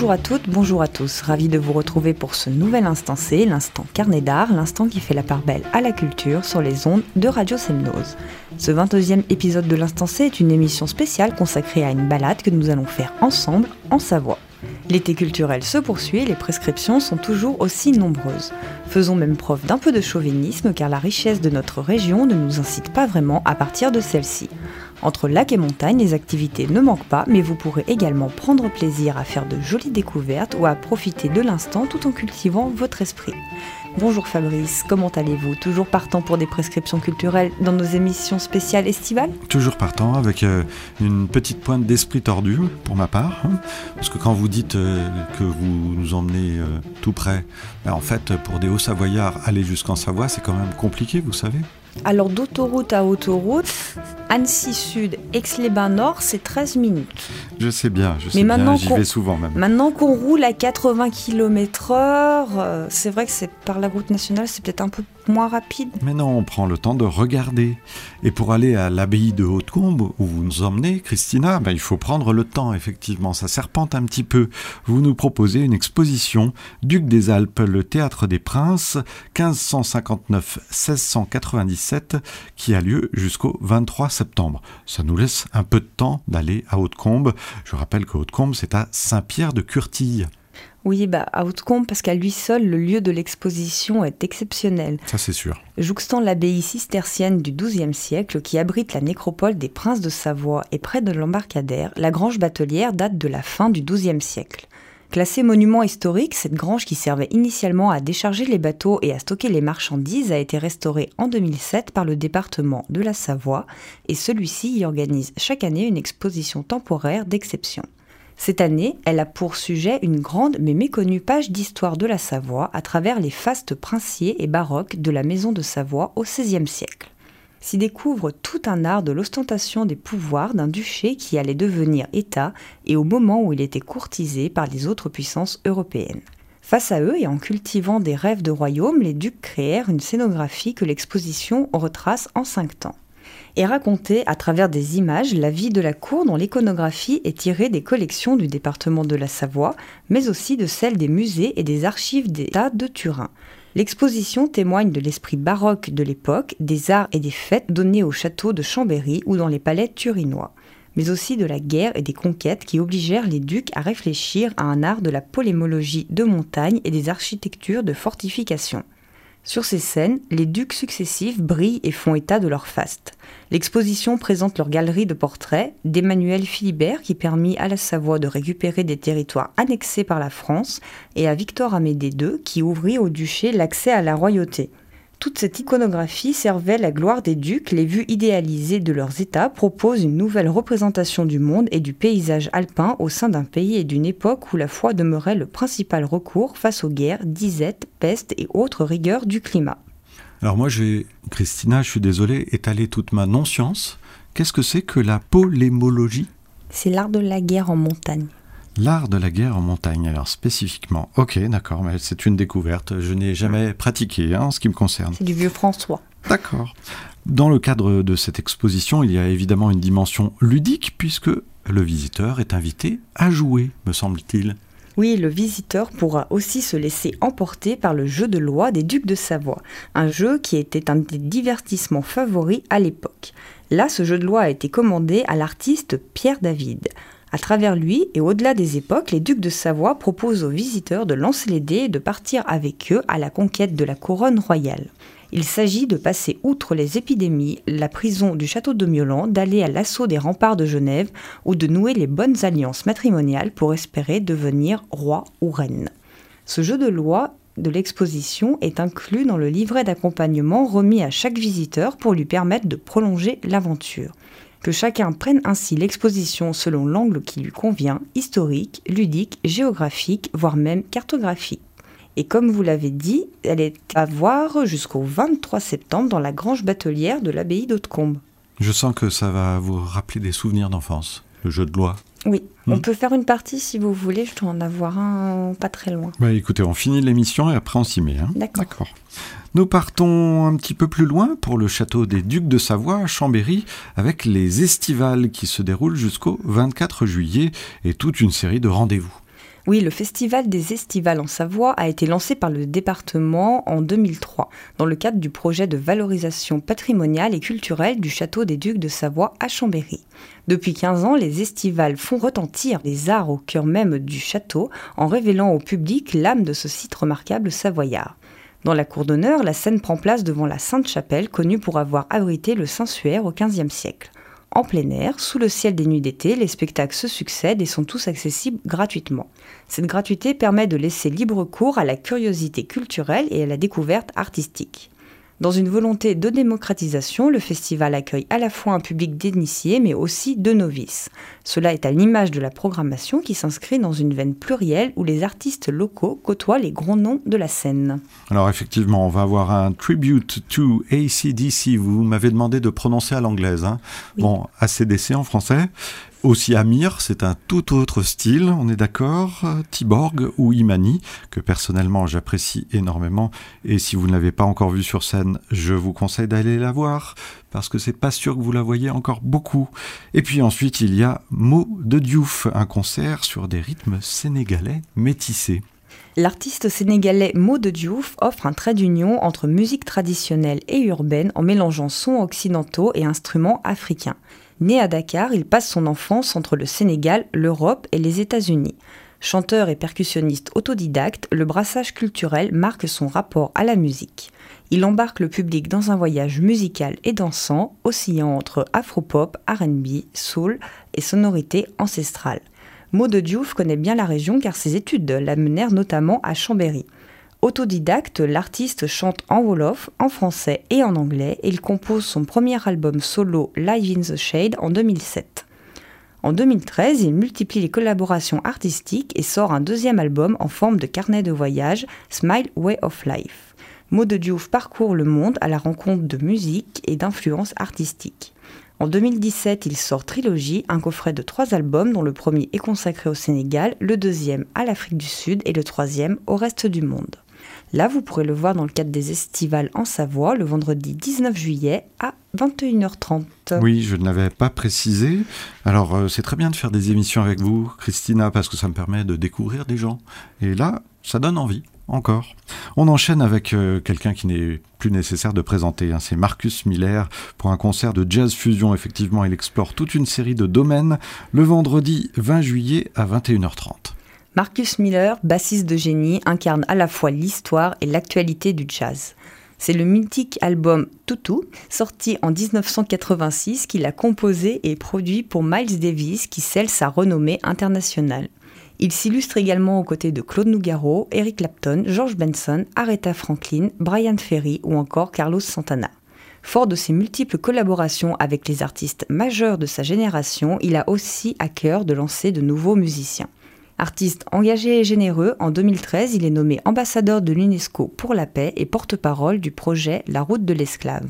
Bonjour à toutes, bonjour à tous. Ravi de vous retrouver pour ce nouvel instant C, l'instant carnet d'art, l'instant qui fait la part belle à la culture sur les ondes de Radio Semnose. Ce 22e épisode de l'instant C est une émission spéciale consacrée à une balade que nous allons faire ensemble en Savoie. L'été culturel se poursuit et les prescriptions sont toujours aussi nombreuses. Faisons même preuve d'un peu de chauvinisme car la richesse de notre région ne nous incite pas vraiment à partir de celle-ci. Entre lac et montagne, les activités ne manquent pas, mais vous pourrez également prendre plaisir à faire de jolies découvertes ou à profiter de l'instant tout en cultivant votre esprit. Bonjour Fabrice, comment allez-vous? Toujours partant pour des prescriptions culturelles dans nos émissions spéciales estivales? Toujours partant avec euh, une petite pointe d'esprit tordu pour ma part. Hein. parce que quand vous dites euh, que vous nous emmenez euh, tout près, ben, en fait pour des hauts savoyards, aller jusqu'en Savoie c'est quand même compliqué, vous savez. Alors d'autoroute à autoroute, Annecy Sud, Aix-les-Bains Nord, c'est 13 minutes. Je sais bien, je sais bien, j'y vais souvent même. Maintenant qu'on roule à 80 km/h, euh, c'est vrai que c'est par la route nationale, c'est peut-être un peu moins rapide. Mais non, on prend le temps de regarder. Et pour aller à l'abbaye de Hautecombe, où vous nous emmenez, Christina, ben, il faut prendre le temps, effectivement. Ça serpente un petit peu. Vous nous proposez une exposition Duc des Alpes, le théâtre des princes, 1559-1697, qui a lieu jusqu'au 23 septembre. Ça nous laisse un peu de temps d'aller à Hautecombe. Je rappelle que Hautecombe, c'est à Saint-Pierre de Curtille. Oui, bah, à Hautecombe, parce qu'à lui seul, le lieu de l'exposition est exceptionnel. Ça, c'est sûr. Jouxtant l'abbaye cistercienne du XIIe siècle, qui abrite la nécropole des princes de Savoie et près de l'embarcadère, la grange batelière date de la fin du XIIe siècle. Classée monument historique, cette grange qui servait initialement à décharger les bateaux et à stocker les marchandises a été restaurée en 2007 par le département de la Savoie et celui-ci y organise chaque année une exposition temporaire d'exception. Cette année, elle a pour sujet une grande mais méconnue page d'histoire de la Savoie à travers les fastes princiers et baroques de la maison de Savoie au XVIe siècle. S'y découvre tout un art de l'ostentation des pouvoirs d'un duché qui allait devenir État et au moment où il était courtisé par les autres puissances européennes. Face à eux et en cultivant des rêves de royaume, les ducs créèrent une scénographie que l'exposition retrace en cinq temps et raconter à travers des images la vie de la cour dont l'iconographie est tirée des collections du département de la Savoie, mais aussi de celles des musées et des archives d'État de Turin. L'exposition témoigne de l'esprit baroque de l'époque, des arts et des fêtes donnés au château de Chambéry ou dans les palais turinois, mais aussi de la guerre et des conquêtes qui obligèrent les ducs à réfléchir à un art de la polémologie de montagne et des architectures de fortification. Sur ces scènes, les ducs successifs brillent et font état de leur faste. L'exposition présente leur galerie de portraits d'Emmanuel Philibert qui permit à la Savoie de récupérer des territoires annexés par la France et à Victor Amédée II qui ouvrit au duché l'accès à la royauté. Toute cette iconographie servait la gloire des ducs, les vues idéalisées de leurs États proposent une nouvelle représentation du monde et du paysage alpin au sein d'un pays et d'une époque où la foi demeurait le principal recours face aux guerres, disettes, pestes et autres rigueurs du climat. Alors moi, j'ai, Christina, je suis désolé, étaler toute ma non-science. Qu'est-ce que c'est que la polémologie? C'est l'art de la guerre en montagne. L'art de la guerre en montagne, alors spécifiquement. Ok, d'accord, mais c'est une découverte. Je n'ai jamais pratiqué hein, en ce qui me concerne. C'est du vieux François. D'accord. Dans le cadre de cette exposition, il y a évidemment une dimension ludique puisque le visiteur est invité à jouer, me semble-t-il. Oui, le visiteur pourra aussi se laisser emporter par le jeu de loi des ducs de Savoie, un jeu qui était un des divertissements favoris à l'époque. Là, ce jeu de loi a été commandé à l'artiste Pierre David. À travers lui et au-delà des époques, les ducs de Savoie proposent aux visiteurs de lancer les dés et de partir avec eux à la conquête de la couronne royale. Il s'agit de passer outre les épidémies, la prison du château de Miolans, d'aller à l'assaut des remparts de Genève ou de nouer les bonnes alliances matrimoniales pour espérer devenir roi ou reine. Ce jeu de loi de l'exposition est inclus dans le livret d'accompagnement remis à chaque visiteur pour lui permettre de prolonger l'aventure que chacun prenne ainsi l'exposition selon l'angle qui lui convient, historique, ludique, géographique, voire même cartographique. Et comme vous l'avez dit, elle est à voir jusqu'au 23 septembre dans la grange batelière de l'abbaye d'Hautecombe. Je sens que ça va vous rappeler des souvenirs d'enfance, le jeu de loi. Oui, on hmm. peut faire une partie si vous voulez, je dois en avoir un pas très loin. Bah écoutez, on finit l'émission et après on s'y met. Hein. D'accord. Nous partons un petit peu plus loin pour le château des Ducs de Savoie à Chambéry avec les estivales qui se déroulent jusqu'au 24 juillet et toute une série de rendez-vous. Oui, le Festival des Estivales en Savoie a été lancé par le département en 2003 dans le cadre du projet de valorisation patrimoniale et culturelle du château des Ducs de Savoie à Chambéry. Depuis 15 ans, les estivales font retentir les arts au cœur même du château en révélant au public l'âme de ce site remarquable savoyard. Dans la cour d'honneur, la scène prend place devant la Sainte-Chapelle, connue pour avoir abrité le Saint-Suaire au XVe siècle. En plein air, sous le ciel des nuits d'été, les spectacles se succèdent et sont tous accessibles gratuitement. Cette gratuité permet de laisser libre cours à la curiosité culturelle et à la découverte artistique. Dans une volonté de démocratisation, le festival accueille à la fois un public d'initiés mais aussi de novices. Cela est à l'image de la programmation qui s'inscrit dans une veine plurielle où les artistes locaux côtoient les grands noms de la scène. Alors effectivement, on va avoir un tribute to ACDC. Vous m'avez demandé de prononcer à l'anglaise. Hein Bon, ACDC en français. Aussi Amir, c'est un tout autre style, on est d'accord. Tiborg ou Imani, que personnellement j'apprécie énormément. Et si vous ne l'avez pas encore vu sur scène, je vous conseille d'aller la voir, parce que c'est pas sûr que vous la voyez encore beaucoup. Et puis ensuite, il y a Mo de Diouf, un concert sur des rythmes sénégalais métissés. L'artiste sénégalais de Diouf offre un trait d'union entre musique traditionnelle et urbaine en mélangeant sons occidentaux et instruments africains. Né à Dakar, il passe son enfance entre le Sénégal, l'Europe et les États-Unis. Chanteur et percussionniste autodidacte, le brassage culturel marque son rapport à la musique. Il embarque le public dans un voyage musical et dansant, oscillant entre afropop, RB, soul et sonorités ancestrales. Maud Diouf connaît bien la région car ses études l'amenèrent notamment à Chambéry. Autodidacte, l'artiste chante en wolof, en français et en anglais et il compose son premier album solo Live in the Shade en 2007. En 2013, il multiplie les collaborations artistiques et sort un deuxième album en forme de carnet de voyage, Smile Way of Life. Maud Diouf parcourt le monde à la rencontre de musique et d'influences artistiques. En 2017, il sort Trilogie, un coffret de trois albums dont le premier est consacré au Sénégal, le deuxième à l'Afrique du Sud et le troisième au reste du monde. Là, vous pourrez le voir dans le cadre des estivales en Savoie, le vendredi 19 juillet à 21h30. Oui, je ne l'avais pas précisé. Alors, euh, c'est très bien de faire des émissions avec vous, Christina, parce que ça me permet de découvrir des gens. Et là, ça donne envie, encore. On enchaîne avec euh, quelqu'un qui n'est plus nécessaire de présenter. Hein. C'est Marcus Miller pour un concert de jazz fusion. Effectivement, il explore toute une série de domaines le vendredi 20 juillet à 21h30. Marcus Miller, bassiste de génie, incarne à la fois l'histoire et l'actualité du jazz. C'est le mythique album Tutu, sorti en 1986, qu'il a composé et produit pour Miles Davis, qui scelle sa renommée internationale. Il s'illustre également aux côtés de Claude Nougaro, Eric Clapton, George Benson, Aretha Franklin, Brian Ferry ou encore Carlos Santana. Fort de ses multiples collaborations avec les artistes majeurs de sa génération, il a aussi à cœur de lancer de nouveaux musiciens. Artiste engagé et généreux, en 2013, il est nommé ambassadeur de l'UNESCO pour la paix et porte-parole du projet La route de l'esclave.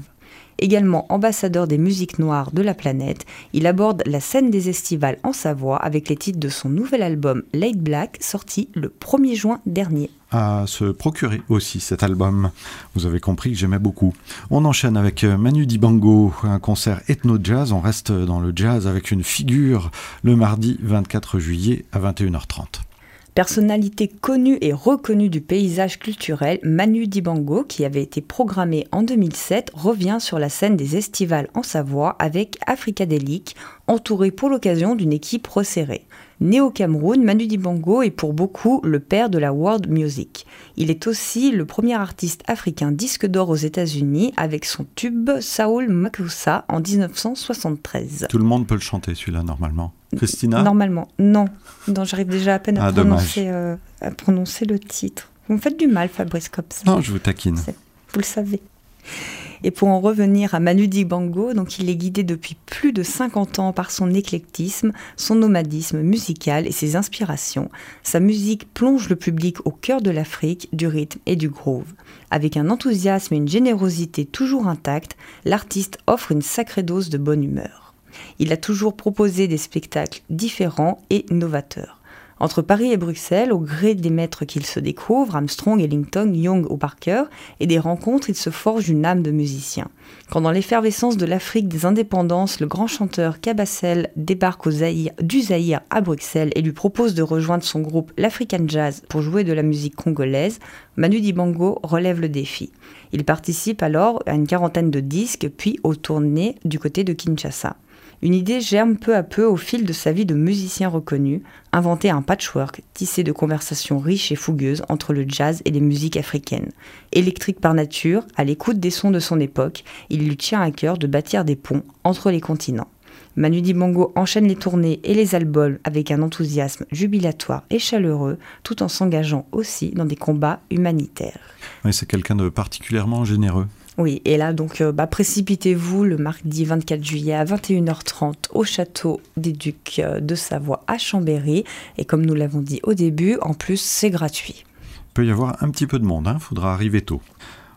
Également ambassadeur des musiques noires de la planète, il aborde la scène des estivales en Savoie avec les titres de son nouvel album Late Black sorti le 1er juin dernier à se procurer aussi cet album. Vous avez compris que j'aimais beaucoup. On enchaîne avec euh, Manu Dibango, un concert ethno-jazz. On reste dans le jazz avec une figure le mardi 24 juillet à 21h30. Personnalité connue et reconnue du paysage culturel, Manu Dibango, qui avait été programmé en 2007, revient sur la scène des estivales en Savoie avec Africadélique, entouré pour l'occasion d'une équipe resserrée. Né au Cameroun, Manu Dibango est pour beaucoup le père de la world music. Il est aussi le premier artiste africain disque d'or aux États-Unis avec son tube Saul Makusa en 1973. Tout le monde peut le chanter celui-là normalement. Christina? Normalement, non. non J'arrive déjà à peine à, ah, prononcer, euh, à prononcer le titre. Vous me faites du mal, Fabrice Cops. Non, je vous taquine. Vous le savez. Et pour en revenir à Manu Dibango, donc il est guidé depuis plus de 50 ans par son éclectisme, son nomadisme musical et ses inspirations. Sa musique plonge le public au cœur de l'Afrique, du rythme et du groove. Avec un enthousiasme et une générosité toujours intacts, l'artiste offre une sacrée dose de bonne humeur. Il a toujours proposé des spectacles différents et novateurs. Entre Paris et Bruxelles, au gré des maîtres qu'ils se découvrent, Armstrong, Ellington, Young ou Parker, et des rencontres, ils se forgent une âme de musicien. Quand dans l'effervescence de l'Afrique des indépendances, le grand chanteur Cabassel débarque au Zaïre, du Zaïre à Bruxelles et lui propose de rejoindre son groupe l'African Jazz pour jouer de la musique congolaise, Manu Dibango relève le défi. Il participe alors à une quarantaine de disques, puis aux tournées du côté de Kinshasa. Une idée germe peu à peu au fil de sa vie de musicien reconnu, inventer un patchwork tissé de conversations riches et fougueuses entre le jazz et les musiques africaines. Électrique par nature, à l'écoute des sons de son époque, il lui tient à cœur de bâtir des ponts entre les continents. Manu Dibango enchaîne les tournées et les albums avec un enthousiasme jubilatoire et chaleureux, tout en s'engageant aussi dans des combats humanitaires. C'est quelqu'un de particulièrement généreux. Oui, et là, donc, euh, bah, précipitez-vous le mardi 24 juillet à 21h30 au château des Ducs euh, de Savoie à Chambéry. Et comme nous l'avons dit au début, en plus, c'est gratuit. Il peut y avoir un petit peu de monde, il hein, faudra arriver tôt.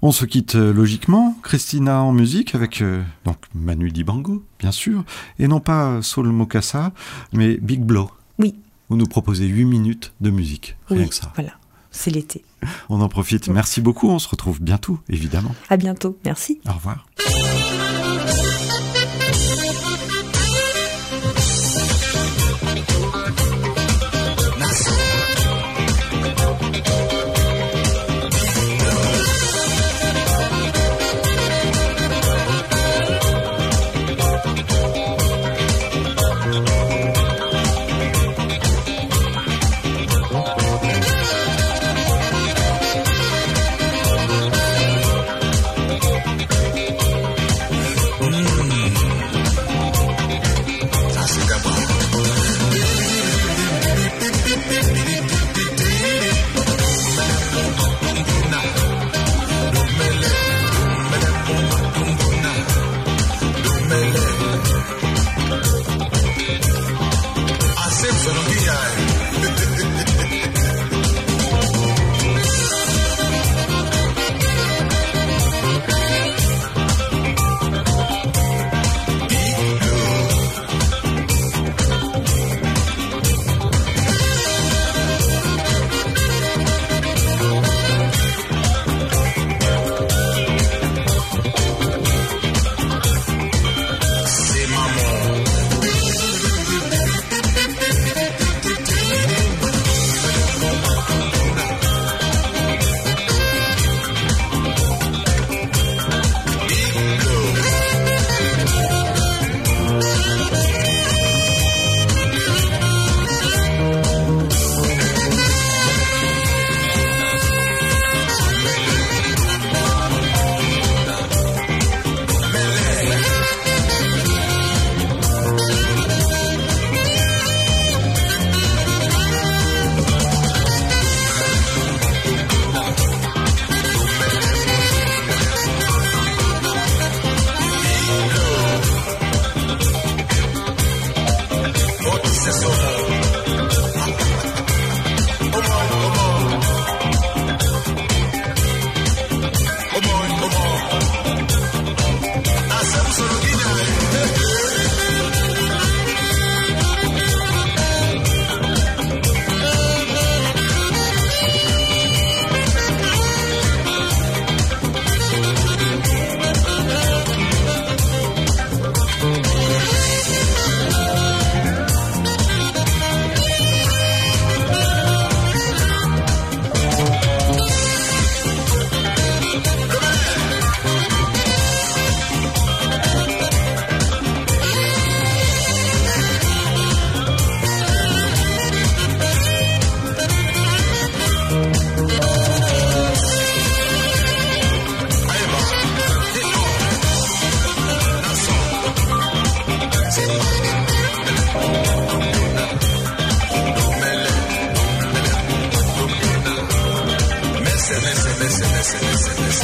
On se quitte euh, logiquement, Christina en musique avec donc Manu Dibango, bien sûr, et non pas Saul Mokassa, mais Big Blow. Oui. Vous nous proposez 8 minutes de musique, rien que ça. Voilà c'est l'été. On en profite. Merci beaucoup. On se retrouve bientôt, évidemment. À bientôt. Merci. Au revoir.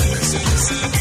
Listen, listen.